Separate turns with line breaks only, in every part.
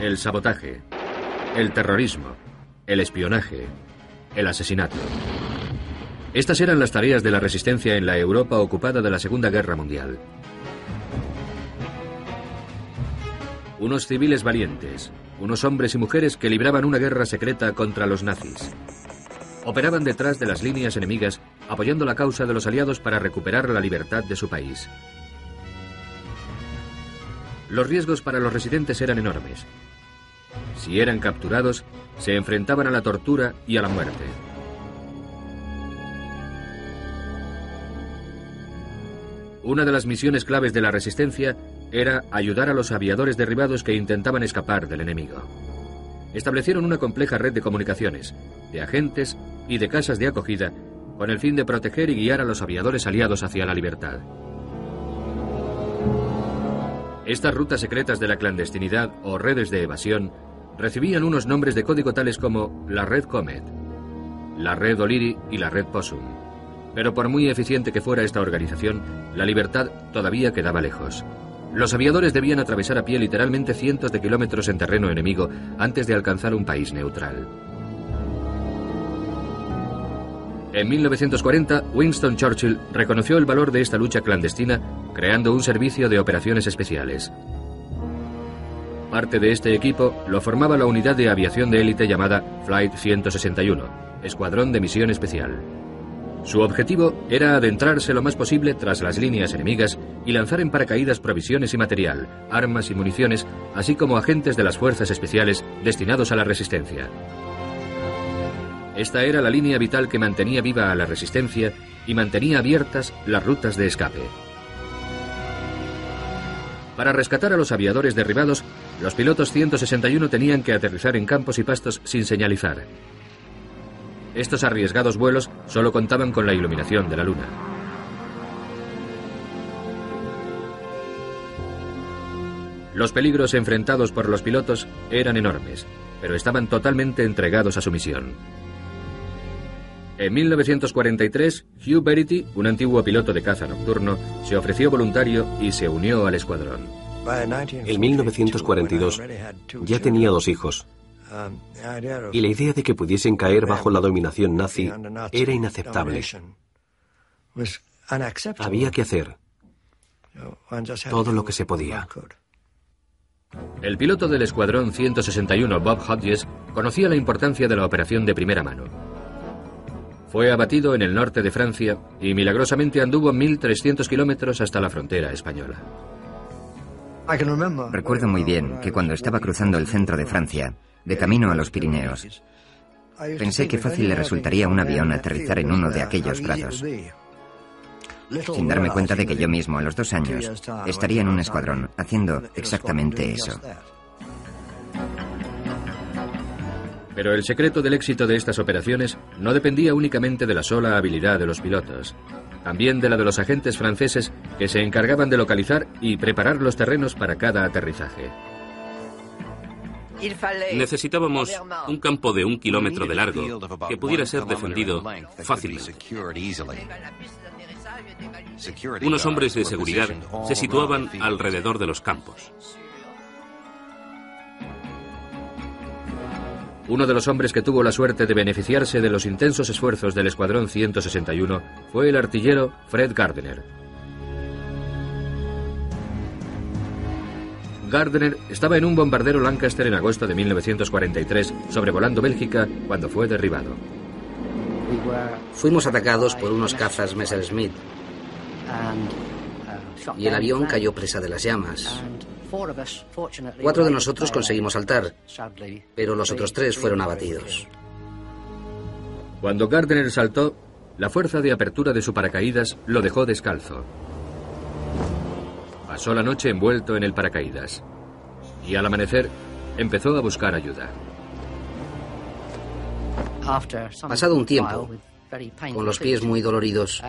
El sabotaje, el terrorismo, el espionaje, el asesinato. Estas eran las tareas de la resistencia en la Europa ocupada de la Segunda Guerra Mundial. Unos civiles valientes, unos hombres y mujeres que libraban una guerra secreta contra los nazis. Operaban detrás de las líneas enemigas, apoyando la causa de los aliados para recuperar la libertad de su país. Los riesgos para los residentes eran enormes. Si eran capturados, se enfrentaban a la tortura y a la muerte. Una de las misiones claves de la resistencia era ayudar a los aviadores derribados que intentaban escapar del enemigo. Establecieron una compleja red de comunicaciones, de agentes y de casas de acogida con el fin de proteger y guiar a los aviadores aliados hacia la libertad. Estas rutas secretas de la clandestinidad o redes de evasión recibían unos nombres de código tales como la Red Comet, la Red O'Leary y la Red Possum. Pero por muy eficiente que fuera esta organización, la libertad todavía quedaba lejos. Los aviadores debían atravesar a pie literalmente cientos de kilómetros en terreno enemigo antes de alcanzar un país neutral. En 1940, Winston Churchill reconoció el valor de esta lucha clandestina creando un servicio de operaciones especiales. Parte de este equipo lo formaba la unidad de aviación de élite llamada Flight 161, Escuadrón de Misión Especial. Su objetivo era adentrarse lo más posible tras las líneas enemigas y lanzar en paracaídas provisiones y material, armas y municiones, así como agentes de las fuerzas especiales destinados a la resistencia. Esta era la línea vital que mantenía viva a la resistencia y mantenía abiertas las rutas de escape. Para rescatar a los aviadores derribados, los pilotos 161 tenían que aterrizar en campos y pastos sin señalizar. Estos arriesgados vuelos solo contaban con la iluminación de la luna. Los peligros enfrentados por los pilotos eran enormes, pero estaban totalmente entregados a su misión. En 1943, Hugh Verity, un antiguo piloto de caza nocturno, se ofreció voluntario y se unió al escuadrón.
En 1942 ya tenía dos hijos. Y la idea de que pudiesen caer bajo la dominación nazi era inaceptable. Había que hacer todo lo que se podía.
El piloto del Escuadrón 161, Bob Hodges, conocía la importancia de la operación de primera mano. Fue abatido en el norte de Francia y milagrosamente anduvo 1.300 kilómetros hasta la frontera española.
Recuerdo muy bien que cuando estaba cruzando el centro de Francia, de camino a los Pirineos, pensé que fácil le resultaría a un avión aterrizar en uno de aquellos prados. Sin darme cuenta de que yo mismo, a los dos años, estaría en un escuadrón haciendo exactamente eso.
Pero el secreto del éxito de estas operaciones no dependía únicamente de la sola habilidad de los pilotos, también de la de los agentes franceses que se encargaban de localizar y preparar los terrenos para cada aterrizaje.
Necesitábamos un campo de un kilómetro de largo que pudiera ser defendido fácilmente. Unos hombres de seguridad se situaban alrededor de los campos.
Uno de los hombres que tuvo la suerte de beneficiarse de los intensos esfuerzos del Escuadrón 161 fue el artillero Fred Gardner. Gardner estaba en un bombardero Lancaster en agosto de 1943, sobrevolando Bélgica cuando fue derribado.
Fuimos atacados por unos cazas Messerschmitt y el avión cayó presa de las llamas. Cuatro de nosotros conseguimos saltar, pero los otros tres fueron abatidos.
Cuando Gardner saltó, la fuerza de apertura de su paracaídas lo dejó descalzo. Pasó la noche envuelto en el paracaídas y al amanecer empezó a buscar ayuda.
Pasado un tiempo, con los pies muy doloridos,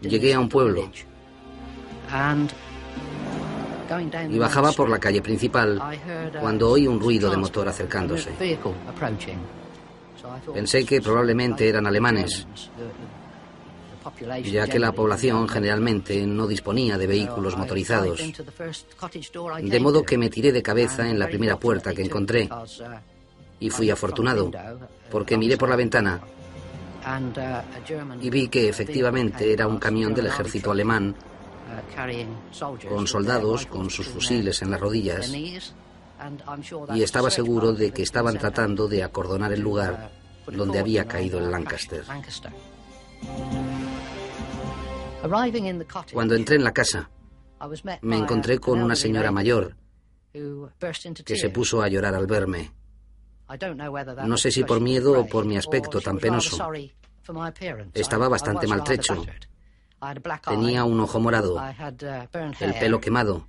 llegué a un pueblo. y bajaba por la calle principal cuando oí un ruido de motor acercándose. Pensé que probablemente eran alemanes, ya que la población generalmente no disponía de vehículos motorizados. De modo que me tiré de cabeza en la primera puerta que encontré. y fui afortunado, porque miré por la ventana y vi que efectivamente era un camión del ejército alemán con soldados con sus fusiles en las rodillas y estaba seguro de que estaban tratando de acordonar el lugar donde había caído el Lancaster. Cuando entré en la casa, me encontré con una señora mayor que se puso a llorar al verme. No sé si por miedo o por mi aspecto tan penoso. Estaba bastante maltrecho. Tenía un ojo morado, el pelo quemado.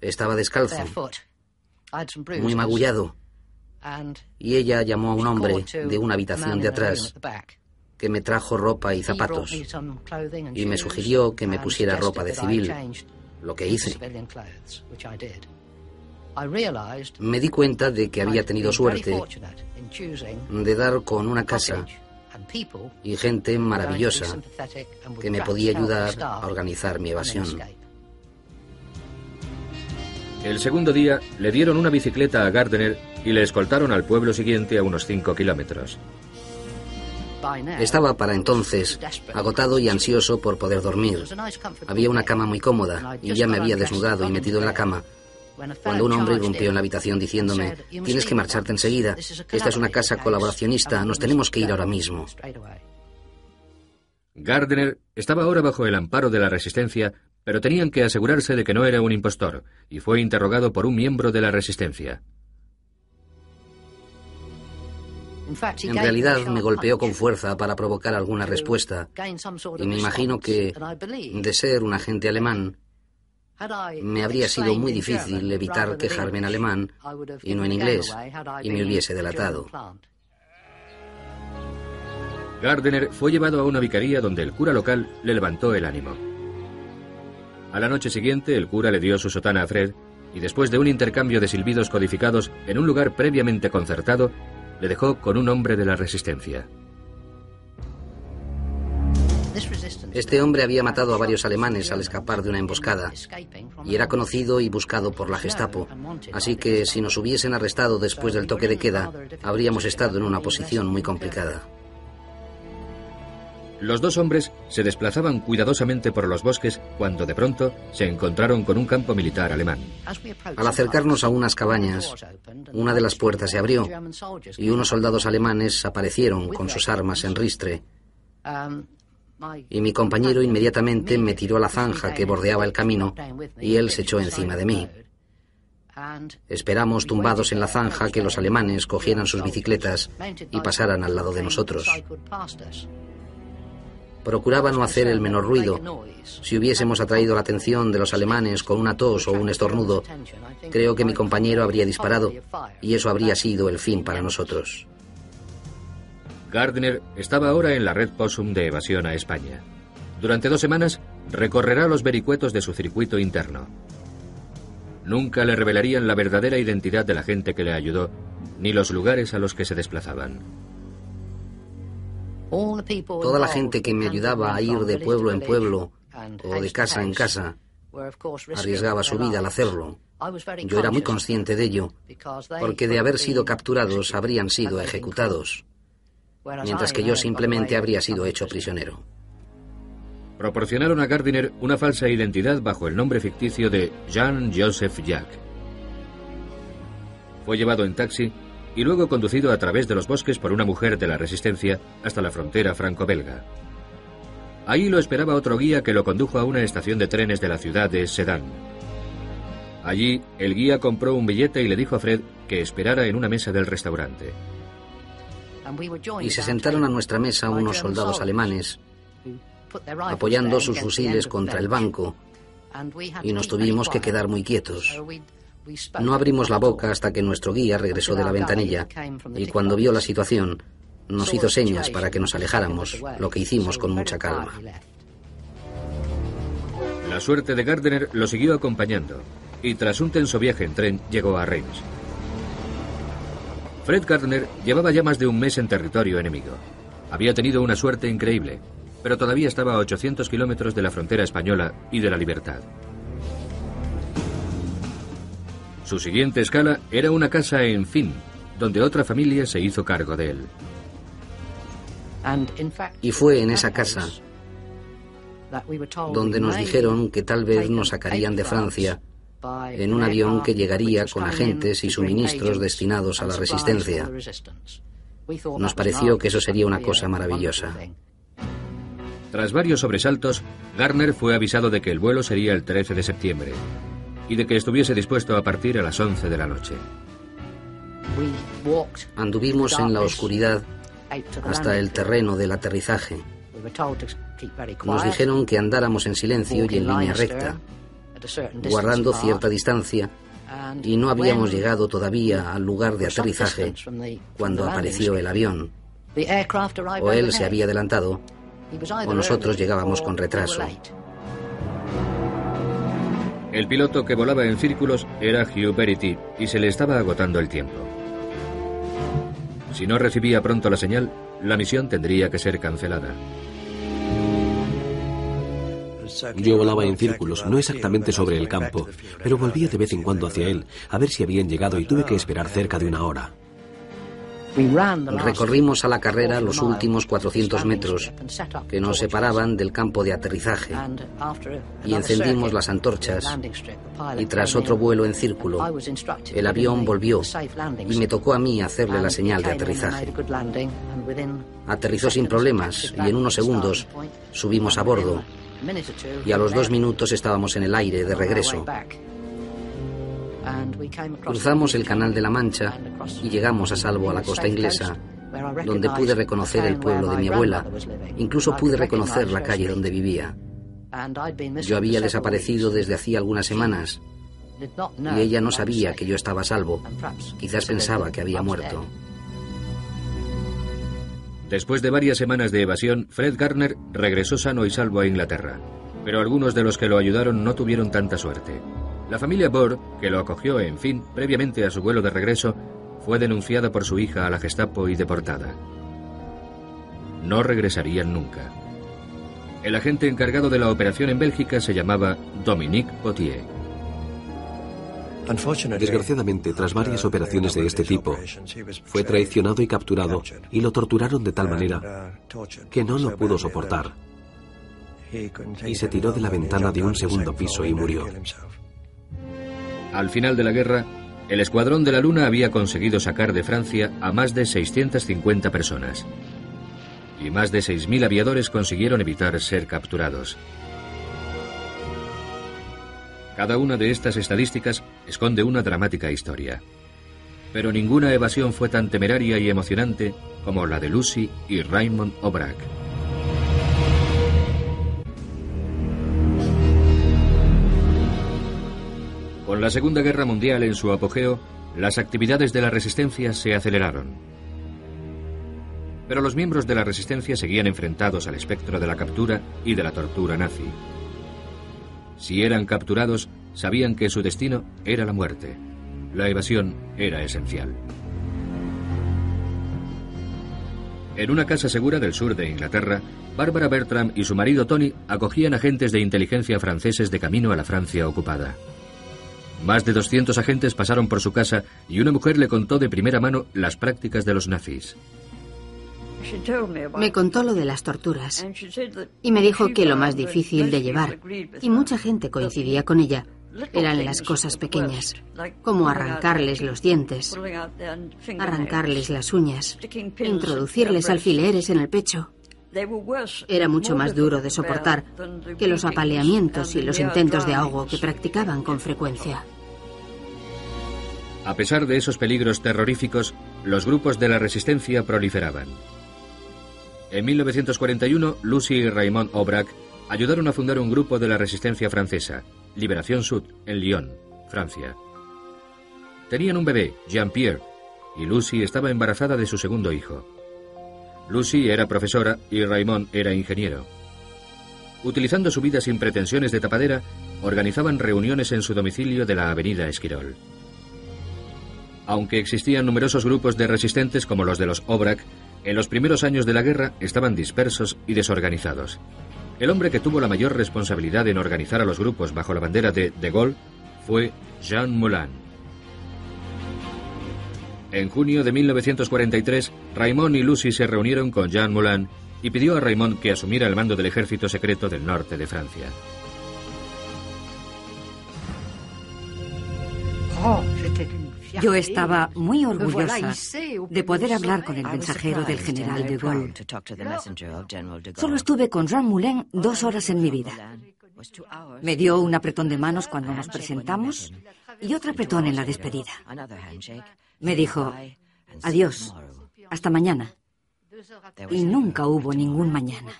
Estaba descalzo, muy magullado. Y ella llamó a un hombre de una habitación de atrás que me trajo ropa y zapatos y me sugirió que me pusiera ropa de civil, lo que hice. Me di cuenta de que había tenido suerte de dar con una casa y gente maravillosa que me podía ayudar a organizar mi evasión.
El segundo día le dieron una bicicleta a Gardner y le escoltaron al pueblo siguiente a unos 5 kilómetros.
Estaba para entonces agotado y ansioso por poder dormir. Había una cama muy cómoda y ya me había desnudado y metido en la cama cuando un hombre irrumpió en la habitación diciéndome, tienes que marcharte enseguida, esta es una casa colaboracionista, nos tenemos que ir ahora mismo.
Gardner estaba ahora bajo el amparo de la resistencia, pero tenían que asegurarse de que no era un impostor, y fue interrogado por un miembro de la resistencia.
En realidad me golpeó con fuerza para provocar alguna respuesta, y me imagino que, de ser un agente alemán, me habría sido muy difícil evitar quejarme en alemán y no en inglés, y me hubiese delatado.
Gardner fue llevado a una vicaría donde el cura local le levantó el ánimo. A la noche siguiente, el cura le dio su sotana a Fred y después de un intercambio de silbidos codificados en un lugar previamente concertado, le dejó con un hombre de la resistencia.
Este hombre había matado a varios alemanes al escapar de una emboscada y era conocido y buscado por la Gestapo, así que si nos hubiesen arrestado después del toque de queda, habríamos estado en una posición muy complicada.
Los dos hombres se desplazaban cuidadosamente por los bosques cuando de pronto se encontraron con un campo militar alemán.
Al acercarnos a unas cabañas, una de las puertas se abrió y unos soldados alemanes aparecieron con sus armas en ristre y mi compañero inmediatamente me tiró a la zanja que bordeaba el camino y él se echó encima de mí. Esperamos tumbados en la zanja que los alemanes cogieran sus bicicletas y pasaran al lado de nosotros. Procuraba no hacer el menor ruido. Si hubiésemos atraído la atención de los alemanes con una tos o un estornudo, creo que mi compañero habría disparado y eso habría sido el fin para nosotros.
Gardner estaba ahora en la red Possum de evasión a España. Durante dos semanas recorrerá los vericuetos de su circuito interno. Nunca le revelarían la verdadera identidad de la gente que le ayudó, ni los lugares a los que se desplazaban.
Toda la gente que me ayudaba a ir de pueblo en pueblo o de casa en casa arriesgaba su vida al hacerlo. Yo era muy consciente de ello, porque de haber sido capturados habrían sido ejecutados mientras que yo simplemente habría sido hecho prisionero.
Proporcionaron a Gardiner una falsa identidad bajo el nombre ficticio de Jean Joseph Jack. Fue llevado en taxi y luego conducido a través de los bosques por una mujer de la resistencia hasta la frontera franco-belga. Ahí lo esperaba otro guía que lo condujo a una estación de trenes de la ciudad de Sedan. Allí, el guía compró un billete y le dijo a Fred que esperara en una mesa del restaurante
y se sentaron a nuestra mesa unos soldados alemanes apoyando sus fusiles contra el banco. Y nos tuvimos que quedar muy quietos. No abrimos la boca hasta que nuestro guía regresó de la ventanilla. y cuando vio la situación nos hizo señas para que nos alejáramos, lo que hicimos con mucha calma.
La suerte de Gardner lo siguió acompañando y tras un tenso viaje en tren llegó a Reims. Fred Gardner llevaba ya más de un mes en territorio enemigo. Había tenido una suerte increíble, pero todavía estaba a 800 kilómetros de la frontera española y de la libertad. Su siguiente escala era una casa en Finn, donde otra familia se hizo cargo de él.
Y fue en esa casa donde nos dijeron que tal vez nos sacarían de Francia en un avión que llegaría con agentes y suministros destinados a la resistencia. Nos pareció que eso sería una cosa maravillosa.
Tras varios sobresaltos, Garner fue avisado de que el vuelo sería el 13 de septiembre y de que estuviese dispuesto a partir a las 11 de la noche.
Anduvimos en la oscuridad hasta el terreno del aterrizaje. Nos dijeron que andáramos en silencio y en línea recta, guardando cierta distancia, y no habíamos llegado todavía al lugar de aterrizaje cuando apareció el avión. O él se había adelantado, o nosotros llegábamos con retraso.
El piloto que volaba en círculos era Hugh Verity y se le estaba agotando el tiempo. Si no recibía pronto la señal, la misión tendría que ser cancelada.
Yo volaba en círculos, no exactamente sobre el campo, pero volvía de vez en cuando hacia él, a ver si habían llegado y tuve que esperar cerca de una hora.
Recorrimos a la carrera los últimos 400 metros que nos separaban del campo de aterrizaje y encendimos las antorchas y tras otro vuelo en círculo el avión volvió y me tocó a mí hacerle la señal de aterrizaje. Aterrizó sin problemas y en unos segundos subimos a bordo y a los dos minutos estábamos en el aire de regreso. Cruzamos el Canal de la Mancha y llegamos a salvo a la costa inglesa, donde pude reconocer el pueblo de mi abuela. Incluso pude reconocer la calle donde vivía. Yo había desaparecido desde hacía algunas semanas y ella no sabía que yo estaba a salvo. Quizás pensaba que había muerto.
Después de varias semanas de evasión, Fred Garner regresó sano y salvo a Inglaterra. Pero algunos de los que lo ayudaron no tuvieron tanta suerte. La familia Bohr, que lo acogió en fin previamente a su vuelo de regreso, fue denunciada por su hija a la Gestapo y deportada. No regresarían nunca. El agente encargado de la operación en Bélgica se llamaba Dominique Potier.
Desgraciadamente, tras varias operaciones de este tipo, fue traicionado y capturado y lo torturaron de tal manera que no lo pudo soportar y se tiró de la ventana de un segundo piso y murió.
Al final de la guerra, el Escuadrón de la Luna había conseguido sacar de Francia a más de 650 personas. Y más de 6.000 aviadores consiguieron evitar ser capturados. Cada una de estas estadísticas esconde una dramática historia. Pero ninguna evasión fue tan temeraria y emocionante como la de Lucy y Raymond O'Brack. Con la Segunda Guerra Mundial en su apogeo, las actividades de la resistencia se aceleraron. Pero los miembros de la resistencia seguían enfrentados al espectro de la captura y de la tortura nazi. Si eran capturados, sabían que su destino era la muerte. La evasión era esencial. En una casa segura del sur de Inglaterra, Barbara Bertram y su marido Tony acogían agentes de inteligencia franceses de camino a la Francia ocupada. Más de 200 agentes pasaron por su casa y una mujer le contó de primera mano las prácticas de los nazis.
Me contó lo de las torturas y me dijo que lo más difícil de llevar, y mucha gente coincidía con ella, eran las cosas pequeñas, como arrancarles los dientes, arrancarles las uñas, introducirles alfileres en el pecho. Era mucho más duro de soportar que los apaleamientos y los intentos de ahogo que practicaban con frecuencia.
A pesar de esos peligros terroríficos, los grupos de la resistencia proliferaban. En 1941, Lucy y Raymond Aubrac ayudaron a fundar un grupo de la resistencia francesa, Liberación Sud, en Lyon, Francia. Tenían un bebé, Jean-Pierre, y Lucy estaba embarazada de su segundo hijo. Lucy era profesora y Raymond era ingeniero. utilizando su vida sin pretensiones de tapadera, organizaban reuniones en su domicilio de la avenida Esquirol. Aunque existían numerosos grupos de resistentes como los de los Obrak, en los primeros años de la guerra estaban dispersos y desorganizados. El hombre que tuvo la mayor responsabilidad en organizar a los grupos bajo la bandera de De Gaulle fue Jean Moulin. En junio de 1943, Raymond y Lucy se reunieron con Jean Moulin y pidió a Raymond que asumiera el mando del ejército secreto del norte de Francia.
Yo estaba muy orgullosa de poder hablar con el mensajero del general de Gaulle. Solo estuve con Jean Moulin dos horas en mi vida. Me dio un apretón de manos cuando nos presentamos y otro apretón en la despedida. Me dijo, adiós, hasta mañana. Y nunca hubo ningún mañana.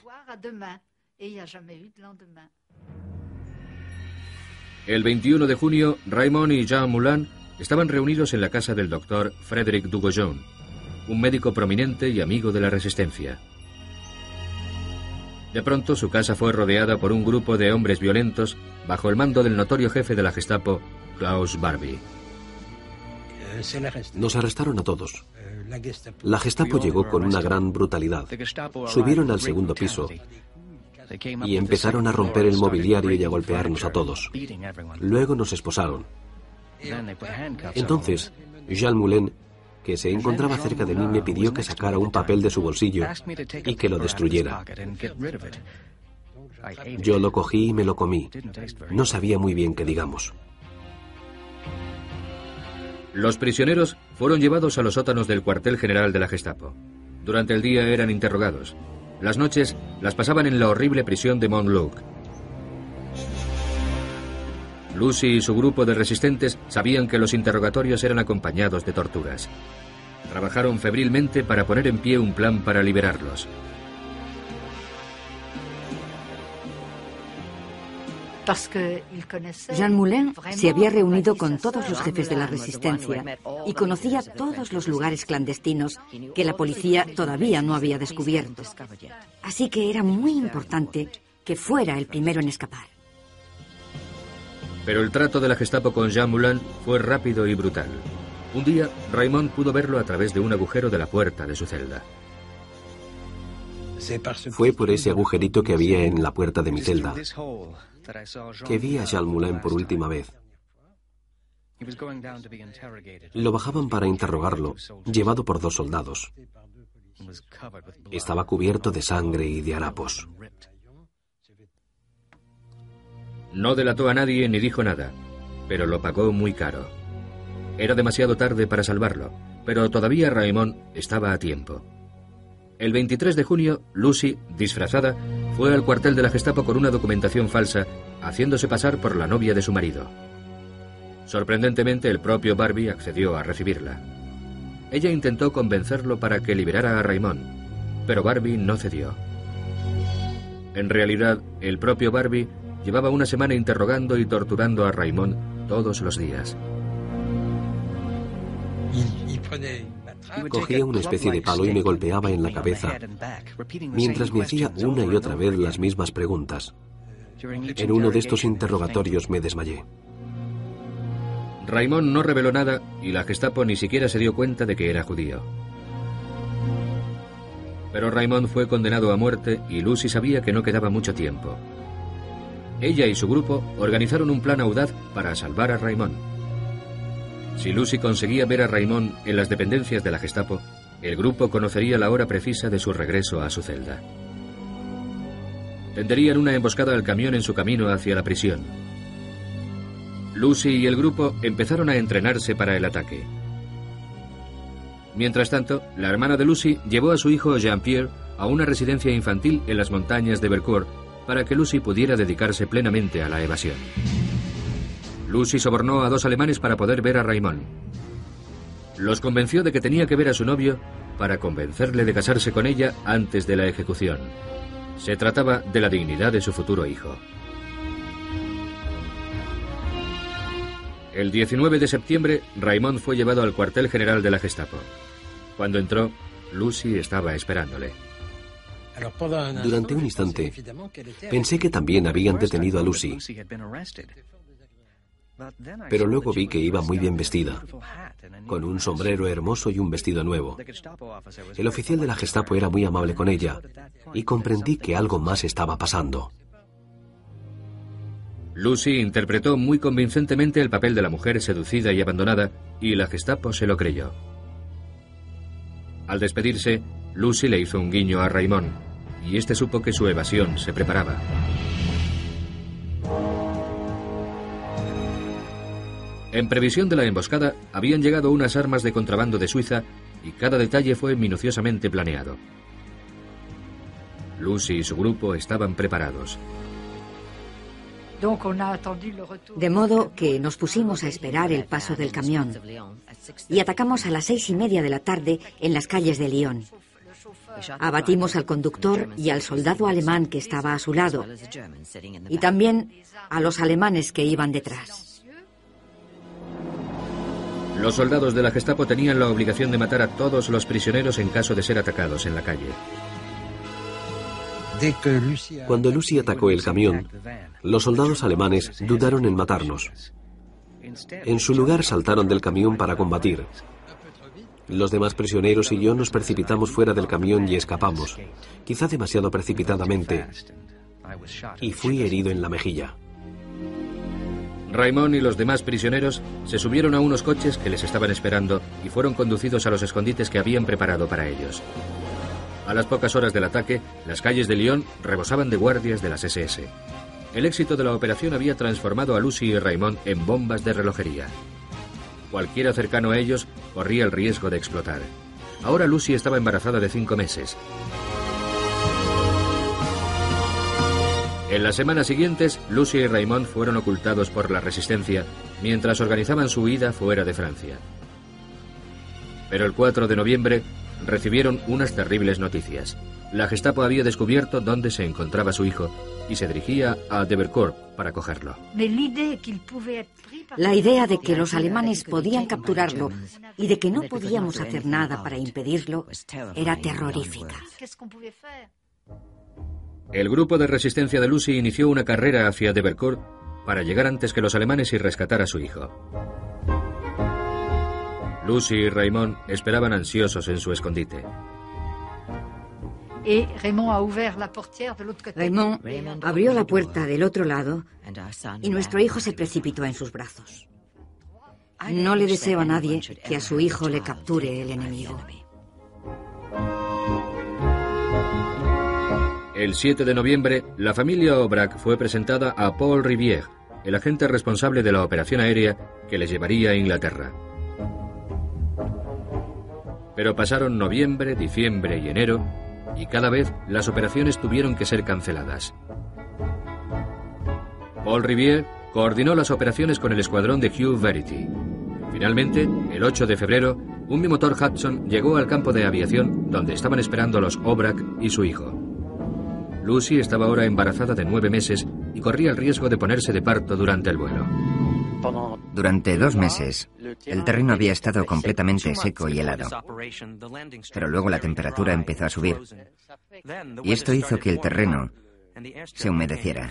El 21 de junio, Raymond y Jean Moulin estaban reunidos en la casa del doctor Frédéric Dugojon, un médico prominente y amigo de la resistencia. De pronto su casa fue rodeada por un grupo de hombres violentos bajo el mando del notorio jefe de la Gestapo, Klaus Barbie.
Nos arrestaron a todos. La Gestapo llegó con una gran brutalidad. Subieron al segundo piso y empezaron a romper el mobiliario y a golpearnos a todos. Luego nos esposaron. Entonces, Jean Moulin, que se encontraba cerca de mí, me pidió que sacara un papel de su bolsillo y que lo destruyera. Yo lo cogí y me lo comí. No sabía muy bien qué digamos.
Los prisioneros fueron llevados a los sótanos del cuartel general de la Gestapo. Durante el día eran interrogados. Las noches las pasaban en la horrible prisión de Montluc. Lucy y su grupo de resistentes sabían que los interrogatorios eran acompañados de torturas. Trabajaron febrilmente para poner en pie un plan para liberarlos.
Jean Moulin se había reunido con todos los jefes de la resistencia y conocía todos los lugares clandestinos que la policía todavía no había descubierto. Así que era muy importante que fuera el primero en escapar.
Pero el trato de la Gestapo con Jean Moulin fue rápido y brutal. Un día, Raymond pudo verlo a través de un agujero de la puerta de su celda.
Fue por ese agujerito que había en la puerta de mi celda que vi a Jean Moulin por última vez. Lo bajaban para interrogarlo, llevado por dos soldados. Estaba cubierto de sangre y de harapos.
No delató a nadie ni dijo nada, pero lo pagó muy caro. Era demasiado tarde para salvarlo, pero todavía Raymond estaba a tiempo. El 23 de junio, Lucy, disfrazada, fue al cuartel de la Gestapo con una documentación falsa, haciéndose pasar por la novia de su marido. Sorprendentemente, el propio Barbie accedió a recibirla. Ella intentó convencerlo para que liberara a Raymond, pero Barbie no cedió. En realidad, el propio Barbie llevaba una semana interrogando y torturando a Raymond todos los días.
Cogía una especie de palo y me golpeaba en la cabeza, mientras me hacía una y otra vez las mismas preguntas. En uno de estos interrogatorios me desmayé.
Raymond no reveló nada y la Gestapo ni siquiera se dio cuenta de que era judío. Pero Raymond fue condenado a muerte y Lucy sabía que no quedaba mucho tiempo. Ella y su grupo organizaron un plan audaz para salvar a Raymond. Si Lucy conseguía ver a Raymond en las dependencias de la Gestapo, el grupo conocería la hora precisa de su regreso a su celda. Tenderían una emboscada al camión en su camino hacia la prisión. Lucy y el grupo empezaron a entrenarse para el ataque. Mientras tanto, la hermana de Lucy llevó a su hijo Jean-Pierre a una residencia infantil en las montañas de Belcourt para que Lucy pudiera dedicarse plenamente a la evasión. Lucy sobornó a dos alemanes para poder ver a Raymond. Los convenció de que tenía que ver a su novio para convencerle de casarse con ella antes de la ejecución. Se trataba de la dignidad de su futuro hijo. El 19 de septiembre, Raymond fue llevado al cuartel general de la Gestapo. Cuando entró, Lucy estaba esperándole.
Durante un instante, pensé que también habían detenido a Lucy. Pero luego vi que iba muy bien vestida, con un sombrero hermoso y un vestido nuevo. El oficial de la Gestapo era muy amable con ella y comprendí que algo más estaba pasando.
Lucy interpretó muy convincentemente el papel de la mujer seducida y abandonada y la Gestapo se lo creyó. Al despedirse, Lucy le hizo un guiño a Raymond y este supo que su evasión se preparaba. En previsión de la emboscada, habían llegado unas armas de contrabando de Suiza y cada detalle fue minuciosamente planeado. Lucy y su grupo estaban preparados.
De modo que nos pusimos a esperar el paso del camión y atacamos a las seis y media de la tarde en las calles de Lyon. Abatimos al conductor y al soldado alemán que estaba a su lado y también a los alemanes que iban detrás.
Los soldados de la Gestapo tenían la obligación de matar a todos los prisioneros en caso de ser atacados en la calle.
Cuando Lucy atacó el camión, los soldados alemanes dudaron en matarnos. En su lugar saltaron del camión para combatir. Los demás prisioneros y yo nos precipitamos fuera del camión y escapamos, quizá demasiado precipitadamente, y fui herido en la mejilla.
Raymond y los demás prisioneros se subieron a unos coches que les estaban esperando y fueron conducidos a los escondites que habían preparado para ellos. A las pocas horas del ataque, las calles de Lyon rebosaban de guardias de las SS. El éxito de la operación había transformado a Lucy y Raymond en bombas de relojería. Cualquiera cercano a ellos corría el riesgo de explotar. Ahora Lucy estaba embarazada de cinco meses. En las semanas siguientes, Lucy y Raymond fueron ocultados por la resistencia mientras organizaban su huida fuera de Francia. Pero el 4 de noviembre recibieron unas terribles noticias. La Gestapo había descubierto dónde se encontraba su hijo y se dirigía a Debercourt para cogerlo.
La idea de que los alemanes podían capturarlo y de que no podíamos hacer nada para impedirlo era terrorífica.
El grupo de resistencia de Lucy inició una carrera hacia Debercourt para llegar antes que los alemanes y rescatar a su hijo. Lucy y Raymond esperaban ansiosos en su escondite.
Raymond abrió la puerta del otro lado y nuestro hijo se precipitó en sus brazos. No le deseo a nadie que a su hijo le capture el enemigo.
El 7 de noviembre, la familia Aubrac fue presentada a Paul Rivière, el agente responsable de la operación aérea que les llevaría a Inglaterra. Pero pasaron noviembre, diciembre y enero, y cada vez las operaciones tuvieron que ser canceladas. Paul Rivière coordinó las operaciones con el escuadrón de Hugh Verity. Finalmente, el 8 de febrero, un bimotor Hudson llegó al campo de aviación donde estaban esperando los Aubrac y su hijo. Lucy estaba ahora embarazada de nueve meses y corría el riesgo de ponerse de parto durante el vuelo.
Durante dos meses, el terreno había estado completamente seco y helado. Pero luego la temperatura empezó a subir. Y esto hizo que el terreno se humedeciera.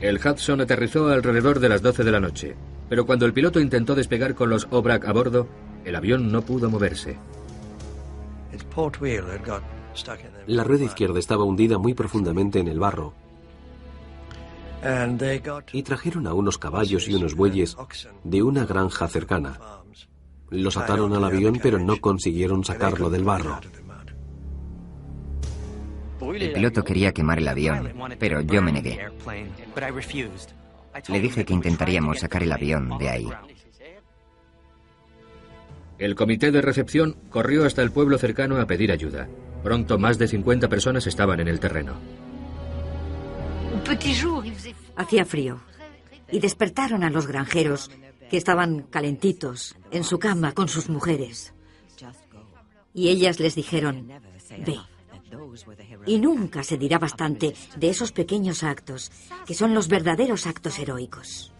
El Hudson aterrizó alrededor de las 12 de la noche, pero cuando el piloto intentó despegar con los Obrak a bordo, el avión no pudo moverse.
La rueda izquierda estaba hundida muy profundamente en el barro. Y trajeron a unos caballos y unos bueyes de una granja cercana. Los ataron al avión pero no consiguieron sacarlo del barro.
El piloto quería quemar el avión, pero yo me negué. Le dije que intentaríamos sacar el avión de ahí.
El comité de recepción corrió hasta el pueblo cercano a pedir ayuda. Pronto más de 50 personas estaban en el terreno.
Hacía frío y despertaron a los granjeros que estaban calentitos en su cama con sus mujeres. Y ellas les dijeron, ve. Y nunca se dirá bastante de esos pequeños actos que son los verdaderos actos heroicos.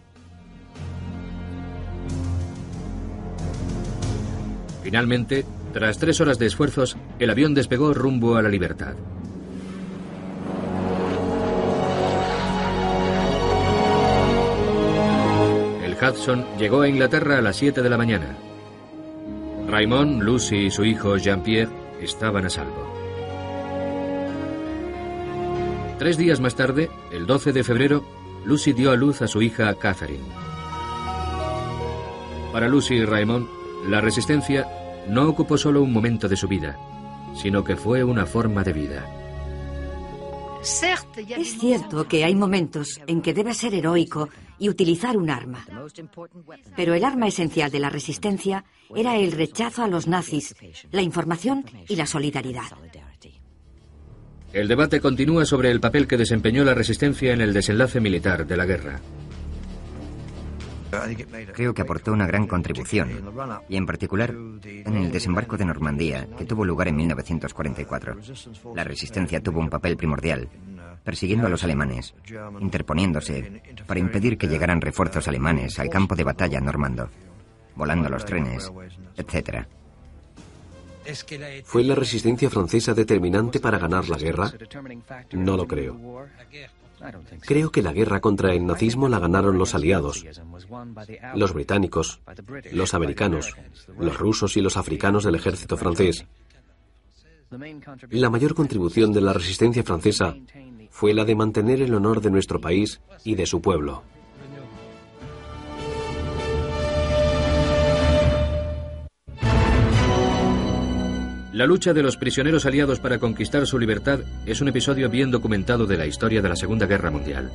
Finalmente, Tras tres horas de esfuerzos, el avión despegó rumbo a la libertad. Hudson llegó a Inglaterra a las 7 de la mañana. Raymond, Lucy y su hijo Jean-Pierre estaban a salvo. Tres días más tarde, el 12 de febrero, Lucy dio a luz a su hija Catherine. Para Lucy y Raymond, la resistencia no ocupó solo un momento de su vida, sino que fue una forma de vida.
Es cierto que hay momentos en que debe ser heroico y utilizar un arma. Pero el arma esencial de la resistencia era el rechazo a los nazis, la información y la solidaridad.
El debate continúa sobre el papel que desempeñó la resistencia en el desenlace militar de la guerra.
Creo que aportó una gran contribución, y en particular en el desembarco de Normandía, que tuvo lugar en 1944. La resistencia tuvo un papel primordial, persiguiendo a los alemanes, interponiéndose para impedir que llegaran refuerzos alemanes al campo de batalla normando, volando los trenes, etc.
¿Fue la resistencia francesa determinante para ganar la guerra? No lo creo. Creo que la guerra contra el nazismo la ganaron los aliados, los británicos, los americanos, los rusos y los africanos del ejército francés. La mayor contribución de la resistencia francesa fue la de mantener el honor de nuestro país y de su pueblo.
La lucha de los prisioneros aliados para conquistar su libertad es un episodio bien documentado de la historia de la Segunda Guerra Mundial.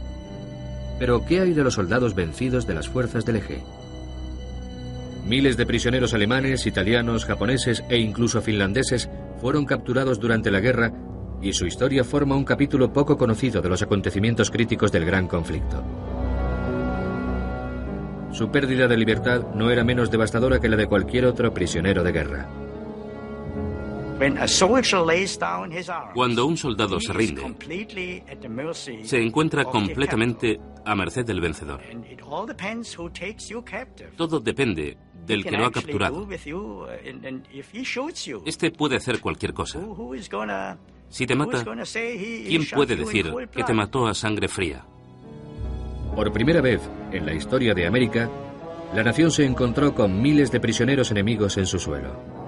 Pero, ¿qué hay de los soldados vencidos de las fuerzas del eje? Miles de prisioneros alemanes, italianos, japoneses e incluso finlandeses fueron capturados durante la guerra y su historia forma un capítulo poco conocido de los acontecimientos críticos del gran conflicto. Su pérdida de libertad no era menos devastadora que la de cualquier otro prisionero de guerra.
Cuando un soldado se rinde, se encuentra completamente a merced del vencedor. Todo depende del que lo ha capturado. Este puede hacer cualquier cosa. Si te mata, ¿quién puede decir que te mató a sangre fría?
Por primera vez en la historia de América, la nación se encontró con miles de prisioneros enemigos en su suelo.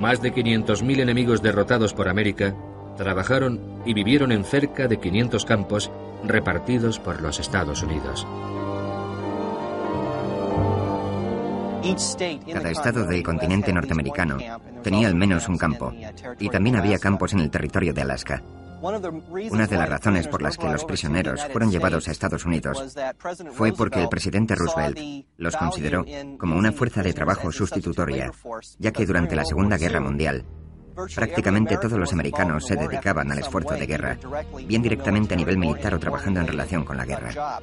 Más de 500.000 enemigos derrotados por América trabajaron y vivieron en cerca de 500 campos repartidos por los Estados Unidos.
Cada estado del continente norteamericano tenía al menos un campo, y también había campos en el territorio de Alaska. Una de las razones por las que los prisioneros fueron llevados a Estados Unidos fue porque el presidente Roosevelt los consideró como una fuerza de trabajo sustitutoria, ya que durante la Segunda Guerra Mundial prácticamente todos los americanos se dedicaban al esfuerzo de guerra, bien directamente a nivel militar o trabajando en relación con la guerra.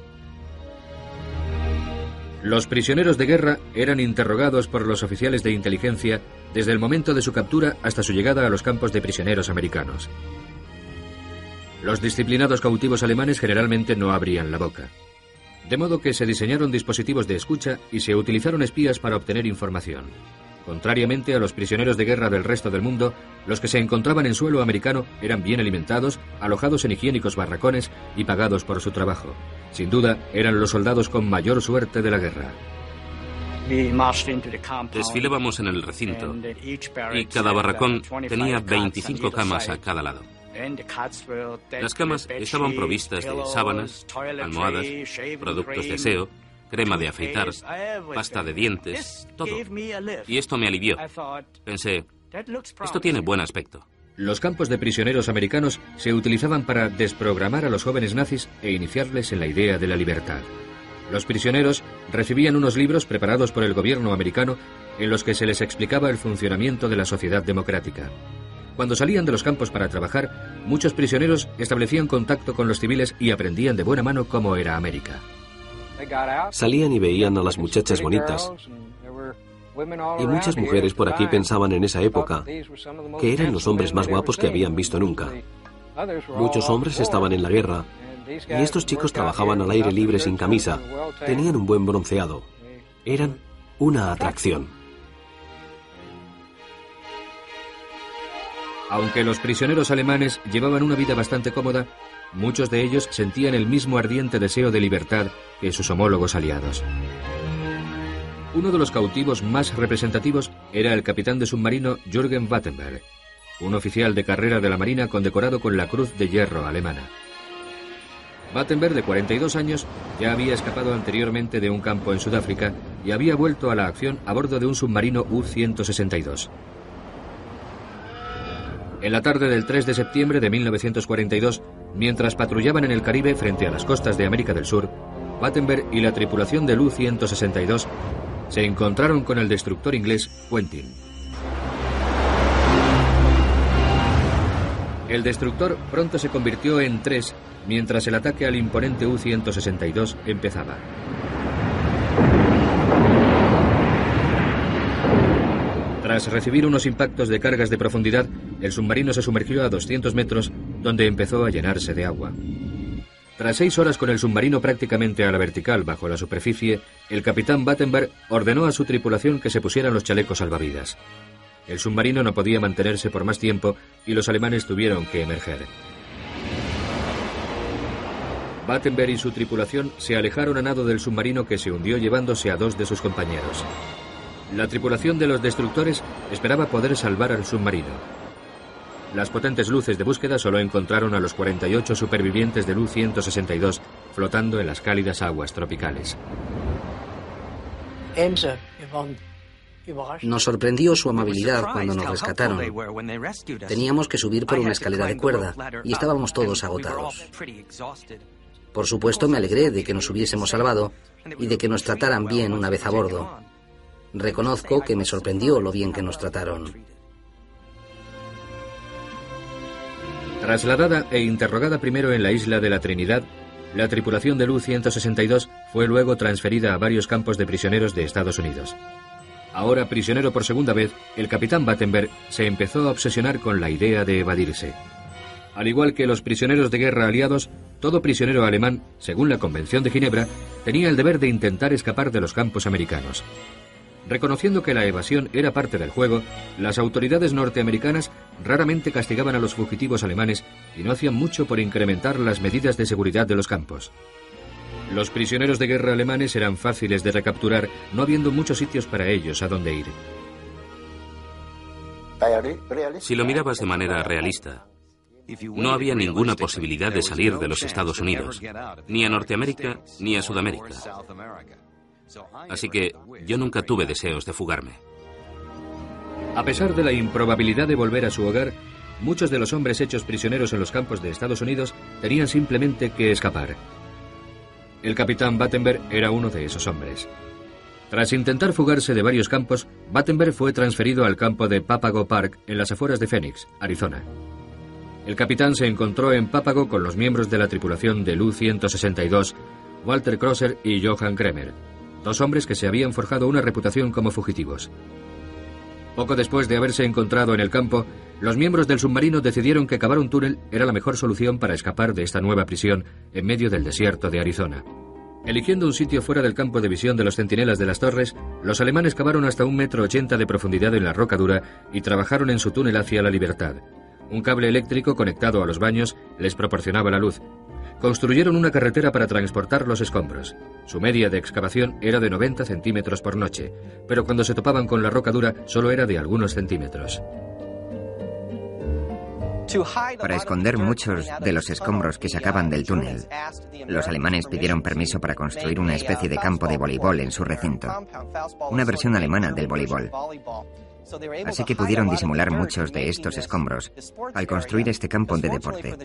Los prisioneros de guerra eran interrogados por los oficiales de inteligencia desde el momento de su captura hasta su llegada a los campos de prisioneros americanos. Los disciplinados cautivos alemanes generalmente no abrían la boca. De modo que se diseñaron dispositivos de escucha y se utilizaron espías para obtener información. Contrariamente a los prisioneros de guerra del resto del mundo, los que se encontraban en suelo americano eran bien alimentados, alojados en higiénicos barracones y pagados por su trabajo. Sin duda, eran los soldados con mayor suerte de la guerra.
Desfilábamos en el recinto y cada barracón tenía 25 camas a cada lado. Las camas estaban provistas de sábanas, almohadas, productos de aseo, crema de afeitar, pasta de dientes, todo. Y esto me alivió. Pensé, esto tiene buen aspecto.
Los campos de prisioneros americanos se utilizaban para desprogramar a los jóvenes nazis e iniciarles en la idea de la libertad. Los prisioneros recibían unos libros preparados por el gobierno americano en los que se les explicaba el funcionamiento de la sociedad democrática. Cuando salían de los campos para trabajar, muchos prisioneros establecían contacto con los civiles y aprendían de buena mano cómo era América.
Salían y veían a las muchachas bonitas. Y muchas mujeres por aquí pensaban en esa época que eran los hombres más guapos que habían visto nunca. Muchos hombres estaban en la guerra y estos chicos trabajaban al aire libre sin camisa. Tenían un buen bronceado. Eran una atracción.
Aunque los prisioneros alemanes llevaban una vida bastante cómoda, muchos de ellos sentían el mismo ardiente deseo de libertad que sus homólogos aliados. Uno de los cautivos más representativos era el capitán de submarino Jürgen Wattenberg, un oficial de carrera de la Marina condecorado con la Cruz de Hierro alemana. Battenberg, de 42 años, ya había escapado anteriormente de un campo en Sudáfrica y había vuelto a la acción a bordo de un submarino U-162. En la tarde del 3 de septiembre de 1942, mientras patrullaban en el Caribe frente a las costas de América del Sur, Battenberg y la tripulación del U-162 se encontraron con el destructor inglés Quentin. El destructor pronto se convirtió en tres mientras el ataque al imponente U-162 empezaba. Tras recibir unos impactos de cargas de profundidad, el submarino se sumergió a 200 metros, donde empezó a llenarse de agua. Tras seis horas con el submarino prácticamente a la vertical bajo la superficie, el capitán Battenberg ordenó a su tripulación que se pusieran los chalecos salvavidas. El submarino no podía mantenerse por más tiempo y los alemanes tuvieron que emerger. Battenberg y su tripulación se alejaron a nado del submarino que se hundió llevándose a dos de sus compañeros. La tripulación de los destructores esperaba poder salvar al submarino. Las potentes luces de búsqueda solo encontraron a los 48 supervivientes del U-162 flotando en las cálidas aguas tropicales.
Nos sorprendió su amabilidad cuando nos rescataron. Teníamos que subir por una escalera de cuerda y estábamos todos agotados. Por supuesto, me alegré de que nos hubiésemos salvado y de que nos trataran bien una vez a bordo. Reconozco que me sorprendió lo bien que nos trataron.
Trasladada e interrogada primero en la isla de la Trinidad, la tripulación del U-162 fue luego transferida a varios campos de prisioneros de Estados Unidos. Ahora prisionero por segunda vez, el capitán Battenberg se empezó a obsesionar con la idea de evadirse. Al igual que los prisioneros de guerra aliados, todo prisionero alemán, según la Convención de Ginebra, tenía el deber de intentar escapar de los campos americanos. Reconociendo que la evasión era parte del juego, las autoridades norteamericanas raramente castigaban a los fugitivos alemanes y no hacían mucho por incrementar las medidas de seguridad de los campos. Los prisioneros de guerra alemanes eran fáciles de recapturar, no habiendo muchos sitios para ellos a donde ir.
Si lo mirabas de manera realista, no había ninguna posibilidad de salir de los Estados Unidos, ni a Norteamérica ni a Sudamérica. Así que yo nunca tuve deseos de fugarme.
A pesar de la improbabilidad de volver a su hogar, muchos de los hombres hechos prisioneros en los campos de Estados Unidos tenían simplemente que escapar. El capitán Battenberg era uno de esos hombres. Tras intentar fugarse de varios campos, Battenberg fue transferido al campo de Papago Park en las afueras de Phoenix, Arizona. El capitán se encontró en Papago con los miembros de la tripulación del U-162, Walter Crosser y Johann Kremer, dos hombres que se habían forjado una reputación como fugitivos. Poco después de haberse encontrado en el campo, los miembros del submarino decidieron que cavar un túnel era la mejor solución para escapar de esta nueva prisión en medio del desierto de Arizona. Eligiendo un sitio fuera del campo de visión de los centinelas de las torres, los alemanes cavaron hasta un metro ochenta de profundidad en la roca dura y trabajaron en su túnel hacia la libertad. Un cable eléctrico conectado a los baños les proporcionaba la luz. Construyeron una carretera para transportar los escombros. Su media de excavación era de 90 centímetros por noche, pero cuando se topaban con la roca dura solo era de algunos centímetros.
Para esconder muchos de los escombros que sacaban del túnel, los alemanes pidieron permiso para construir una especie de campo de voleibol en su recinto, una versión alemana del voleibol. Así que pudieron disimular muchos de estos escombros al construir este campo de deporte,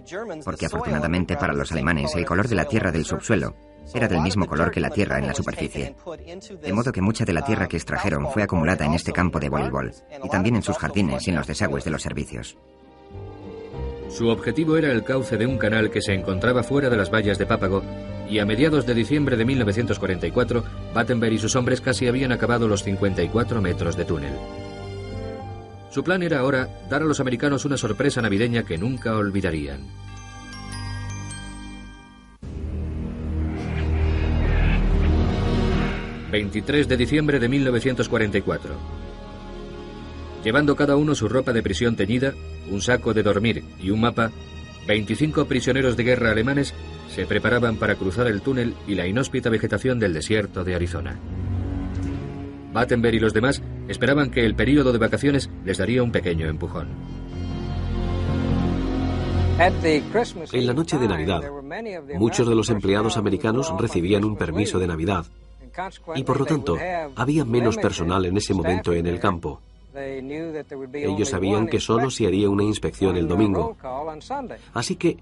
porque afortunadamente para los alemanes el color de la tierra del subsuelo era del mismo color que la tierra en la superficie. De modo que mucha de la tierra que extrajeron fue acumulada en este campo de voleibol y también en sus jardines y en los desagües de los servicios.
Su objetivo era el cauce de un canal que se encontraba fuera de las vallas de Pápago y a mediados de diciembre de 1944, Battenberg y sus hombres casi habían acabado los 54 metros de túnel. Su plan era ahora dar a los americanos una sorpresa navideña que nunca olvidarían. 23 de diciembre de 1944. Llevando cada uno su ropa de prisión teñida, un saco de dormir y un mapa, 25 prisioneros de guerra alemanes se preparaban para cruzar el túnel y la inhóspita vegetación del desierto de Arizona. Battenberg y los demás esperaban que el período de vacaciones les daría un pequeño empujón.
En la noche de Navidad, muchos de los empleados americanos recibían un permiso de Navidad y por lo tanto había menos personal en ese momento en el campo. Ellos sabían que solo se haría una inspección el domingo. Así que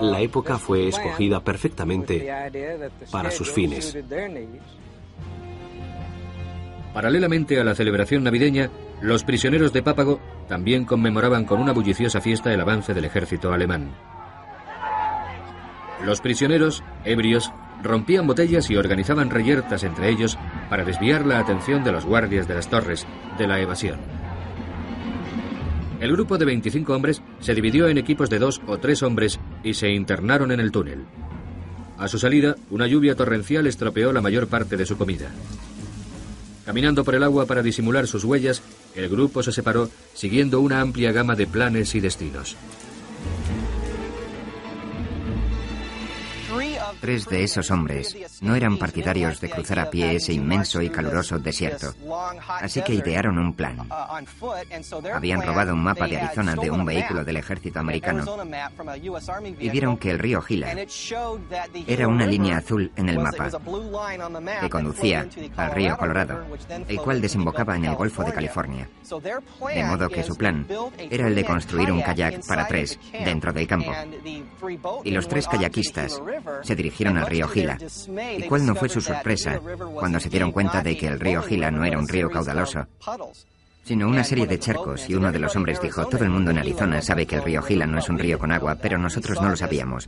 la época fue escogida perfectamente para sus fines.
Paralelamente a la celebración navideña, los prisioneros de Pápago también conmemoraban con una bulliciosa fiesta el avance del ejército alemán. Los prisioneros, ebrios, rompían botellas y organizaban reyertas entre ellos para desviar la atención de los guardias de las torres de la evasión. El grupo de 25 hombres se dividió en equipos de dos o tres hombres y se internaron en el túnel. A su salida, una lluvia torrencial estropeó la mayor parte de su comida. Caminando por el agua para disimular sus huellas, el grupo se separó siguiendo una amplia gama de planes y destinos.
Tres de esos hombres no eran partidarios de cruzar a pie ese inmenso y caluroso desierto, así que idearon un plan. Habían robado un mapa de Arizona de un vehículo del ejército americano y vieron que el río Gila era una línea azul en el mapa que conducía al río Colorado, el cual desembocaba en el Golfo de California. De modo que su plan era el de construir un kayak para tres dentro del campo. Y los tres kayakistas se dirigieron al río Gila. ¿Y cuál no fue su sorpresa cuando se dieron cuenta de que el río Gila no era un río caudaloso, sino una serie de charcos y uno de los hombres dijo, todo el mundo en Arizona sabe que el río Gila no es un río con agua, pero nosotros no lo sabíamos.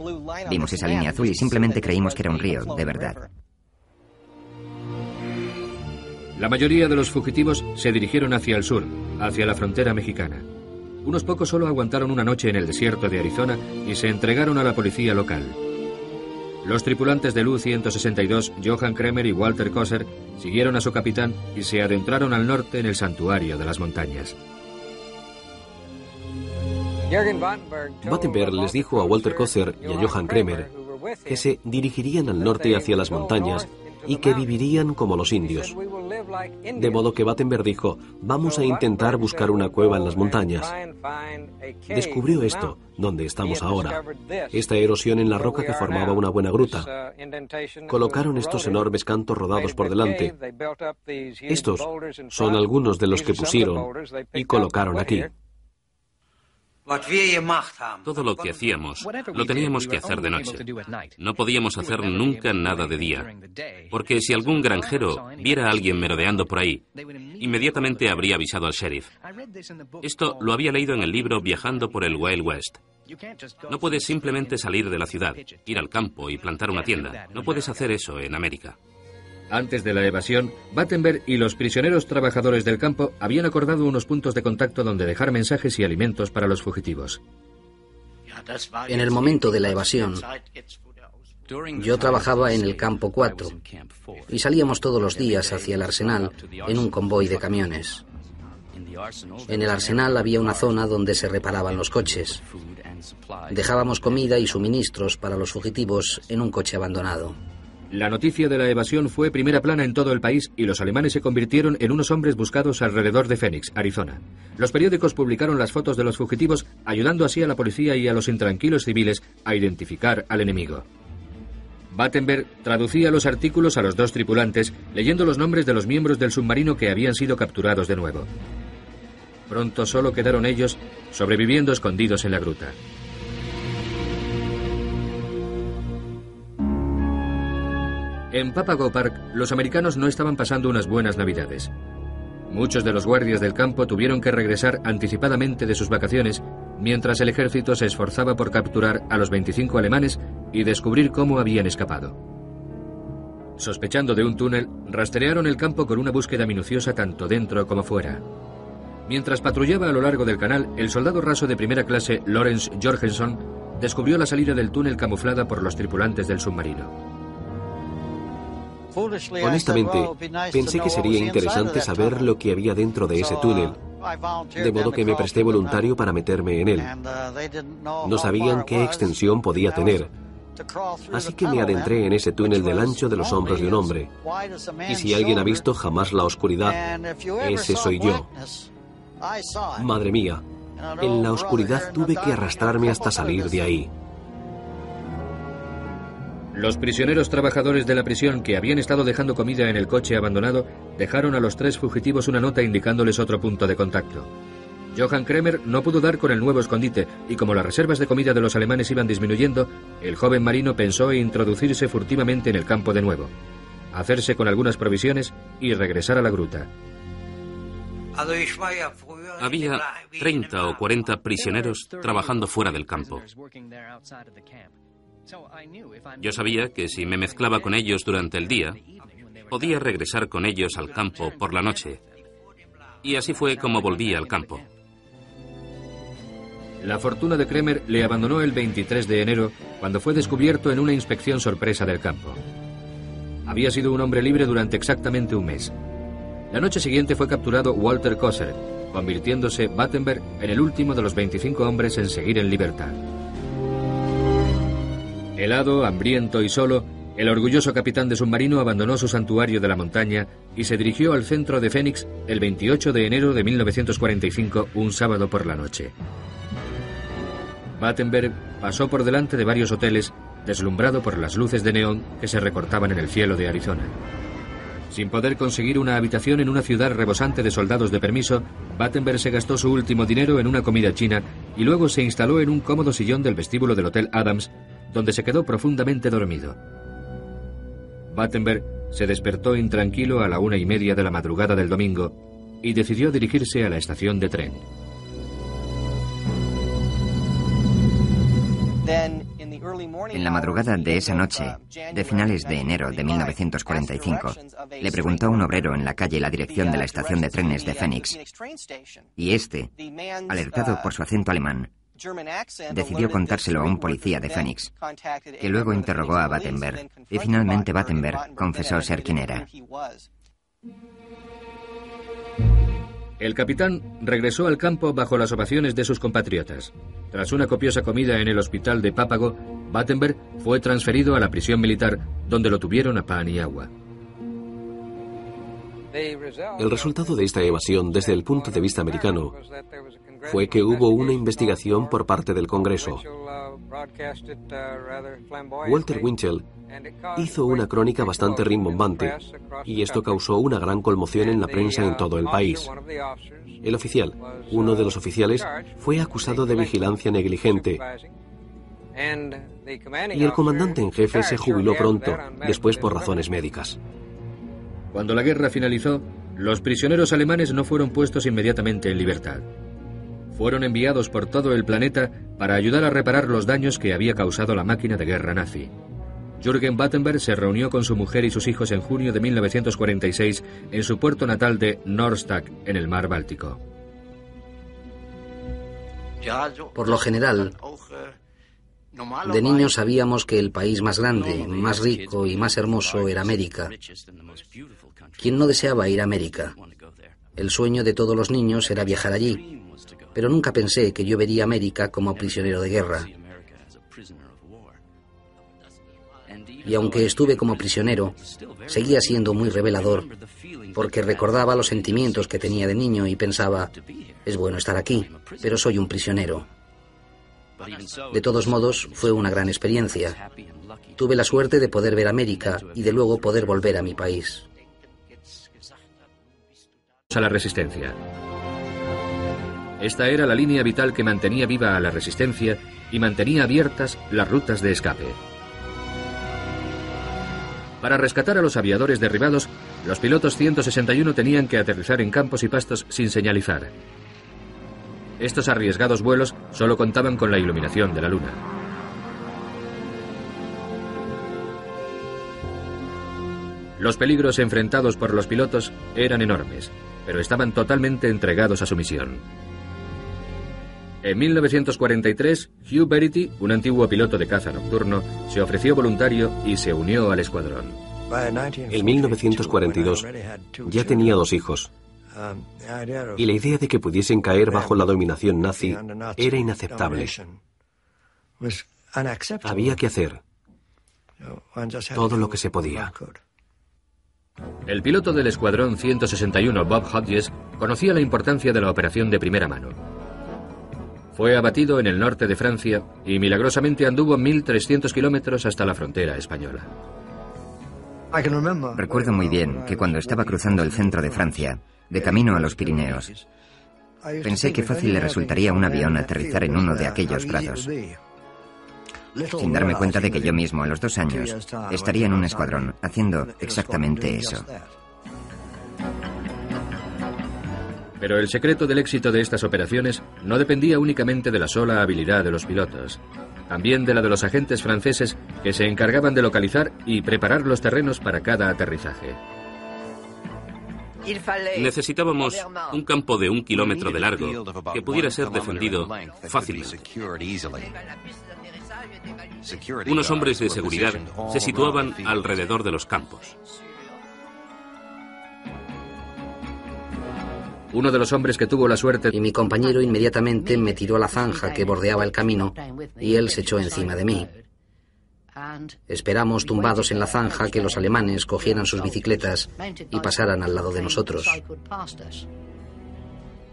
Vimos esa línea azul y simplemente creímos que era un río, de verdad.
La mayoría de los fugitivos se dirigieron hacia el sur, hacia la frontera mexicana. Unos pocos solo aguantaron una noche en el desierto de Arizona y se entregaron a la policía local. Los tripulantes del U-162, Johann Kremer y Walter Kosser, siguieron a su capitán y se adentraron al norte en el santuario de las montañas.
Battenberg les dijo a Walter Kosser y a Johann Kremer que se dirigirían al norte hacia las montañas y que vivirían como los indios. De modo que Battenberg dijo, vamos a intentar buscar una cueva en las montañas. Descubrió esto, donde estamos ahora, esta erosión en la roca que formaba una buena gruta. Colocaron estos enormes cantos rodados por delante. Estos son algunos de los que pusieron y colocaron aquí.
Todo lo que hacíamos lo teníamos que hacer de noche. No podíamos hacer nunca nada de día, porque si algún granjero viera a alguien merodeando por ahí, inmediatamente habría avisado al sheriff. Esto lo había leído en el libro Viajando por el Wild West. No puedes simplemente salir de la ciudad, ir al campo y plantar una tienda. No puedes hacer eso en América.
Antes de la evasión, Battenberg y los prisioneros trabajadores del campo habían acordado unos puntos de contacto donde dejar mensajes y alimentos para los fugitivos.
En el momento de la evasión, yo trabajaba en el campo 4 y salíamos todos los días hacia el arsenal en un convoy de camiones. En el arsenal había una zona donde se reparaban los coches. Dejábamos comida y suministros para los fugitivos en un coche abandonado.
La noticia de la evasión fue primera plana en todo el país y los alemanes se convirtieron en unos hombres buscados alrededor de Phoenix, Arizona. Los periódicos publicaron las fotos de los fugitivos, ayudando así a la policía y a los intranquilos civiles a identificar al enemigo. Battenberg traducía los artículos a los dos tripulantes, leyendo los nombres de los miembros del submarino que habían sido capturados de nuevo. Pronto solo quedaron ellos sobreviviendo escondidos en la gruta. En Papago Park, los americanos no estaban pasando unas buenas navidades. Muchos de los guardias del campo tuvieron que regresar anticipadamente de sus vacaciones, mientras el ejército se esforzaba por capturar a los 25 alemanes y descubrir cómo habían escapado. Sospechando de un túnel, rastrearon el campo con una búsqueda minuciosa tanto dentro como fuera. Mientras patrullaba a lo largo del canal, el soldado raso de primera clase Lawrence Jorgensen descubrió la salida del túnel camuflada por los tripulantes del submarino.
Honestamente, pensé que sería interesante saber lo que había dentro de ese túnel, de modo que me presté voluntario para meterme en él. No sabían qué extensión podía tener, así que me adentré en ese túnel del ancho de los hombros de un hombre. Y si alguien ha visto jamás la oscuridad, ese soy yo. Madre mía, en la oscuridad tuve que arrastrarme hasta salir de ahí.
Los prisioneros trabajadores de la prisión que habían estado dejando comida en el coche abandonado dejaron a los tres fugitivos una nota indicándoles otro punto de contacto. Johann Kremer no pudo dar con el nuevo escondite y como las reservas de comida de los alemanes iban disminuyendo, el joven marino pensó en introducirse furtivamente en el campo de nuevo, hacerse con algunas provisiones y regresar a la gruta.
Había 30 o 40 prisioneros trabajando fuera del campo. Yo sabía que si me mezclaba con ellos durante el día, podía regresar con ellos al campo por la noche. Y así fue como volví al campo.
La fortuna de Kremer le abandonó el 23 de enero cuando fue descubierto en una inspección sorpresa del campo. Había sido un hombre libre durante exactamente un mes. La noche siguiente fue capturado Walter Kosser, convirtiéndose Battenberg en el último de los 25 hombres en seguir en libertad. Helado, hambriento y solo, el orgulloso capitán de submarino abandonó su santuario de la montaña y se dirigió al centro de Fénix el 28 de enero de 1945, un sábado por la noche. Battenberg pasó por delante de varios hoteles, deslumbrado por las luces de neón que se recortaban en el cielo de Arizona. Sin poder conseguir una habitación en una ciudad rebosante de soldados de permiso, Battenberg se gastó su último dinero en una comida china y luego se instaló en un cómodo sillón del vestíbulo del Hotel Adams, donde se quedó profundamente dormido. Battenberg se despertó intranquilo a la una y media de la madrugada del domingo y decidió dirigirse a la estación de tren.
En la madrugada de esa noche, de finales de enero de 1945, le preguntó a un obrero en la calle la dirección de la estación de trenes de Phoenix. Y este, alertado por su acento alemán, decidió contárselo a un policía de Phoenix, que luego interrogó a Battenberg y finalmente Battenberg confesó ser quien era.
El capitán regresó al campo bajo las ovaciones de sus compatriotas. Tras una copiosa comida en el hospital de Pápago, Battenberg fue transferido a la prisión militar, donde lo tuvieron a pan y agua.
El resultado de esta evasión desde el punto de vista americano fue que hubo una investigación por parte del Congreso. Walter Winchell hizo una crónica bastante rimbombante y esto causó una gran conmoción en la prensa en todo el país. El oficial, uno de los oficiales, fue acusado de vigilancia negligente y el comandante en jefe se jubiló pronto, después por razones médicas.
Cuando la guerra finalizó, los prisioneros alemanes no fueron puestos inmediatamente en libertad fueron enviados por todo el planeta para ayudar a reparar los daños que había causado la máquina de guerra nazi. Jürgen Battenberg se reunió con su mujer y sus hijos en junio de 1946 en su puerto natal de Nordstadt, en el mar Báltico.
Por lo general, de niño sabíamos que el país más grande, más rico y más hermoso era América. ¿Quién no deseaba ir a América? El sueño de todos los niños era viajar allí, pero nunca pensé que yo vería América como prisionero de guerra. Y aunque estuve como prisionero, seguía siendo muy revelador, porque recordaba los sentimientos que tenía de niño y pensaba, es bueno estar aquí, pero soy un prisionero. De todos modos, fue una gran experiencia. Tuve la suerte de poder ver América y de luego poder volver a mi país.
A la resistencia. Esta era la línea vital que mantenía viva a la resistencia y mantenía abiertas las rutas de escape. Para rescatar a los aviadores derribados, los pilotos 161 tenían que aterrizar en campos y pastos sin señalizar. Estos arriesgados vuelos solo contaban con la iluminación de la luna. Los peligros enfrentados por los pilotos eran enormes, pero estaban totalmente entregados a su misión. En 1943, Hugh Verity, un antiguo piloto de caza nocturno, se ofreció voluntario y se unió al escuadrón.
En 1942 ya tenía dos hijos. Y la idea de que pudiesen caer bajo la dominación nazi era inaceptable. Había que hacer todo lo que se podía.
El piloto del Escuadrón 161, Bob Hodges, conocía la importancia de la operación de primera mano. Fue abatido en el norte de Francia y milagrosamente anduvo 1.300 kilómetros hasta la frontera española.
Recuerdo muy bien que cuando estaba cruzando el centro de Francia, de camino a los Pirineos, pensé que fácil le resultaría a un avión aterrizar en uno de aquellos prados sin darme cuenta de que yo mismo a los dos años estaría en un escuadrón haciendo exactamente eso.
Pero el secreto del éxito de estas operaciones no dependía únicamente de la sola habilidad de los pilotos, también de la de los agentes franceses que se encargaban de localizar y preparar los terrenos para cada aterrizaje.
Necesitábamos un campo de un kilómetro de largo que pudiera ser defendido fácilmente. Unos hombres de seguridad se situaban alrededor de los campos.
Uno de los hombres que tuvo la suerte...
Y mi compañero inmediatamente me tiró a la zanja que bordeaba el camino y él se echó encima de mí. Esperamos tumbados en la zanja que los alemanes cogieran sus bicicletas y pasaran al lado de nosotros.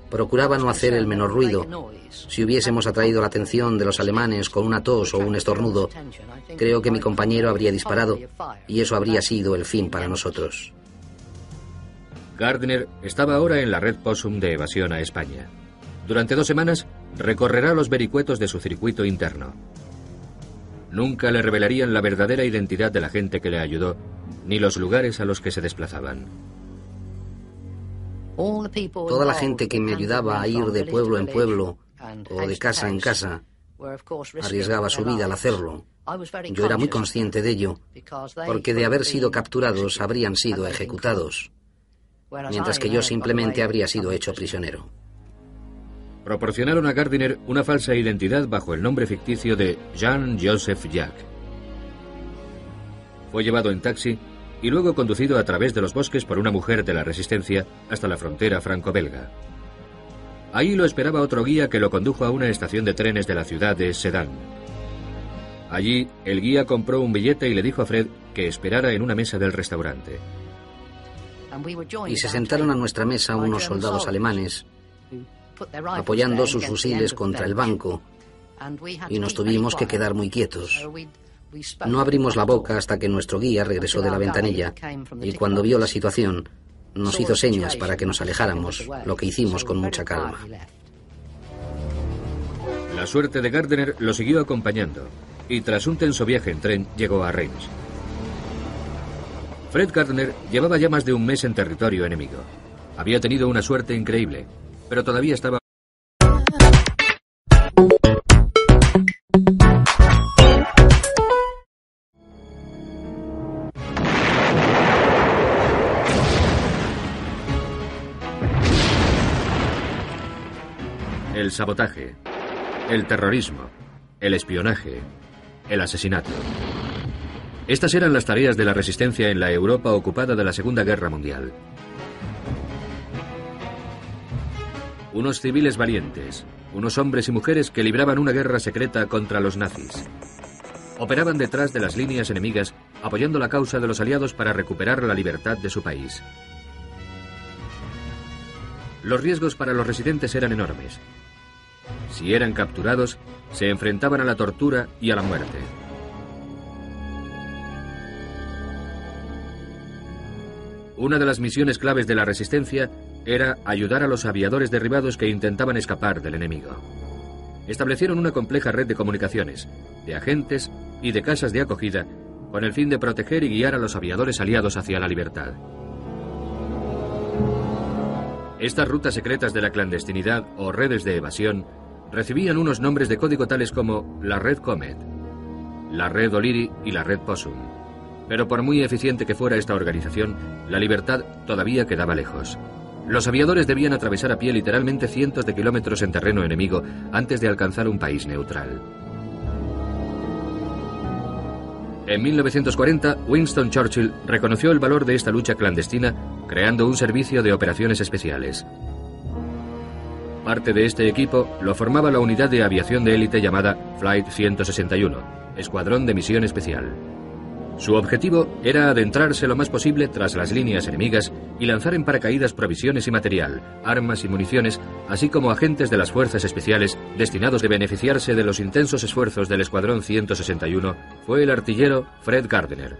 Procuraba no hacer el menor ruido. Si hubiésemos atraído la atención de los alemanes con una tos o un estornudo, creo que mi compañero habría disparado y eso habría sido el fin para nosotros.
Gardner estaba ahora en la red Possum de evasión a España. Durante dos semanas recorrerá los vericuetos de su circuito interno. Nunca le revelarían la verdadera identidad de la gente que le ayudó, ni los lugares a los que se desplazaban.
Toda la gente que me ayudaba a ir de pueblo en pueblo o de casa en casa arriesgaba su vida al hacerlo. Yo era muy consciente de ello, porque de haber sido capturados habrían sido ejecutados, mientras que yo simplemente habría sido hecho prisionero.
Proporcionaron a Gardiner una falsa identidad bajo el nombre ficticio de Jean-Joseph Jack. Fue llevado en taxi y luego conducido a través de los bosques por una mujer de la Resistencia hasta la frontera franco-belga. Ahí lo esperaba otro guía que lo condujo a una estación de trenes de la ciudad de Sedan. Allí, el guía compró un billete y le dijo a Fred que esperara en una mesa del restaurante.
Y se sentaron a nuestra mesa unos soldados alemanes, apoyando sus fusiles contra el banco, y nos tuvimos que quedar muy quietos. No abrimos la boca hasta que nuestro guía regresó de la ventanilla y cuando vio la situación nos hizo señas para que nos alejáramos, lo que hicimos con mucha calma.
La suerte de Gardner lo siguió acompañando y tras un tenso viaje en tren llegó a Reims. Fred Gardner llevaba ya más de un mes en territorio enemigo. Había tenido una suerte increíble, pero todavía estaba el sabotaje, el terrorismo, el espionaje, el asesinato. Estas eran las tareas de la resistencia en la Europa ocupada de la Segunda Guerra Mundial. Unos civiles valientes, unos hombres y mujeres que libraban una guerra secreta contra los nazis. Operaban detrás de las líneas enemigas, apoyando la causa de los aliados para recuperar la libertad de su país. Los riesgos para los residentes eran enormes, si eran capturados, se enfrentaban a la tortura y a la muerte. Una de las misiones claves de la resistencia era ayudar a los aviadores derribados que intentaban escapar del enemigo. Establecieron una compleja red de comunicaciones, de agentes y de casas de acogida con el fin de proteger y guiar a los aviadores aliados hacia la libertad. Estas rutas secretas de la clandestinidad o redes de evasión recibían unos nombres de código tales como la Red Comet, la Red O'Leary y la Red Possum. Pero por muy eficiente que fuera esta organización, la libertad todavía quedaba lejos. Los aviadores debían atravesar a pie literalmente cientos de kilómetros en terreno enemigo antes de alcanzar un país neutral. En 1940, Winston Churchill reconoció el valor de esta lucha clandestina creando un servicio de operaciones especiales. Parte de este equipo lo formaba la unidad de aviación de élite llamada Flight 161, Escuadrón de Misión Especial. Su objetivo era adentrarse lo más posible tras las líneas enemigas y lanzar en paracaídas provisiones y material, armas y municiones, así como agentes de las fuerzas especiales destinados a beneficiarse de los intensos esfuerzos del Escuadrón 161, fue el artillero Fred Gardner.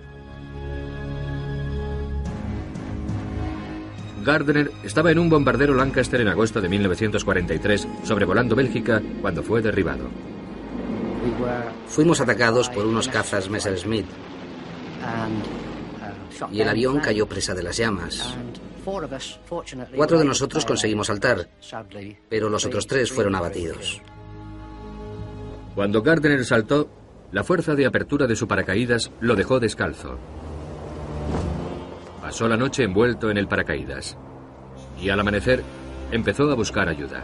Gardner estaba en un bombardero Lancaster en agosto de 1943, sobrevolando Bélgica, cuando fue derribado.
Fuimos atacados por unos cazas Messerschmitt y el avión cayó presa de las llamas. Cuatro de nosotros conseguimos saltar, pero los otros tres fueron abatidos.
Cuando Gardner saltó, la fuerza de apertura de su paracaídas lo dejó descalzo. Pasó la noche envuelto en el paracaídas y al amanecer empezó a buscar ayuda.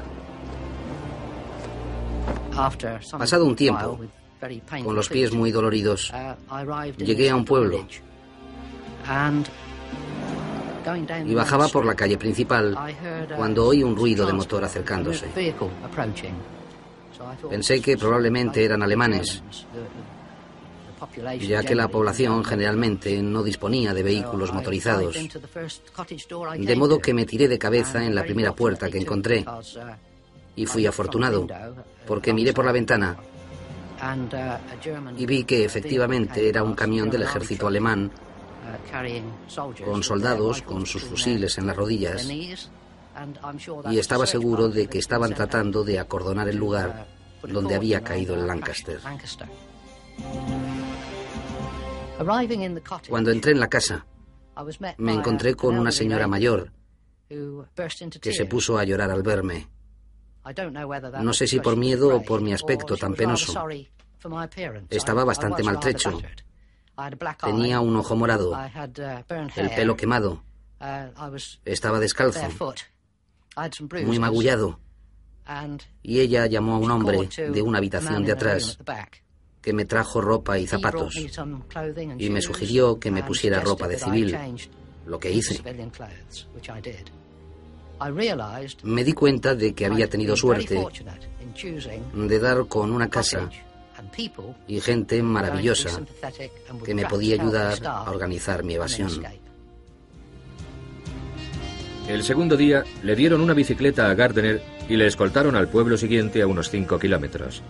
Pasado un tiempo, con los pies muy doloridos, llegué a un pueblo. y bajaba por la calle principal cuando oí un ruido de motor acercándose. Pensé que probablemente eran alemanes, ya que la población generalmente no disponía de vehículos motorizados. De modo que me tiré de cabeza en la primera puerta que encontré. y fui afortunado, porque miré por la ventana y vi que efectivamente era un camión del ejército alemán con soldados con sus fusiles en las rodillas y estaba seguro de que estaban tratando de acordonar el lugar donde había caído el Lancaster. Cuando entré en la casa, me encontré con una señora mayor que se puso a llorar al verme. No sé si por miedo o por mi aspecto tan penoso. Estaba bastante maltrecho. Tenía un ojo morado, el pelo quemado. Estaba descalzo, muy magullado. Y ella llamó a un hombre de una habitación de atrás que me trajo ropa y zapatos. y me sugirió que me pusiera ropa de civil, lo que hice. Me di cuenta de que había tenido suerte de dar con una casa y gente maravillosa que me podía ayudar a organizar mi evasión.
El segundo día le dieron una bicicleta a Gardner y le escoltaron al pueblo siguiente a unos 5 kilómetros.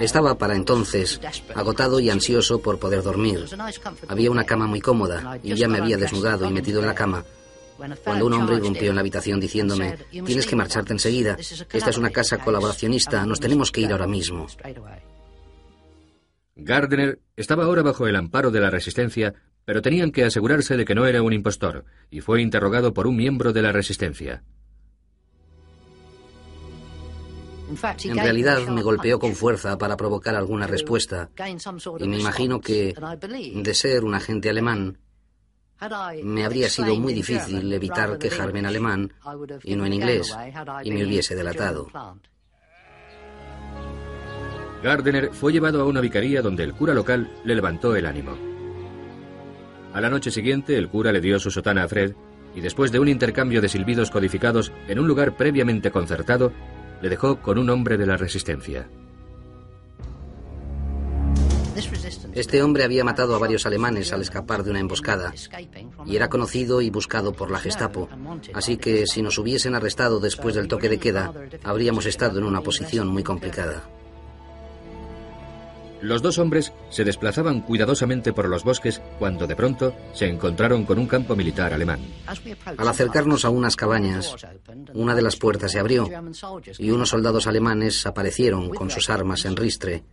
Estaba para entonces agotado y ansioso por poder dormir. Había una cama muy cómoda y ya me había desnudado y metido en la cama cuando un hombre irrumpió en la habitación diciéndome, tienes que marcharte enseguida, esta es una casa colaboracionista, nos tenemos que ir ahora mismo.
Gardner estaba ahora bajo el amparo de la resistencia, pero tenían que asegurarse de que no era un impostor, y fue interrogado por un miembro de la resistencia.
En realidad me golpeó con fuerza para provocar alguna respuesta, y me imagino que, de ser un agente alemán, me habría sido muy difícil evitar quejarme en alemán y no en inglés, y me hubiese delatado.
Gardner fue llevado a una vicaría donde el cura local le levantó el ánimo. A la noche siguiente, el cura le dio su sotana a Fred y después de un intercambio de silbidos codificados en un lugar previamente concertado, le dejó con un hombre de la resistencia.
Este hombre había matado a varios alemanes al escapar de una emboscada y era conocido y buscado por la Gestapo. Así que si nos hubiesen arrestado después del toque de queda, habríamos estado en una posición muy complicada.
Los dos hombres se desplazaban cuidadosamente por los bosques cuando de pronto se encontraron con un campo militar alemán.
Al acercarnos a unas cabañas, una de las puertas se abrió y unos soldados alemanes aparecieron con sus armas en ristre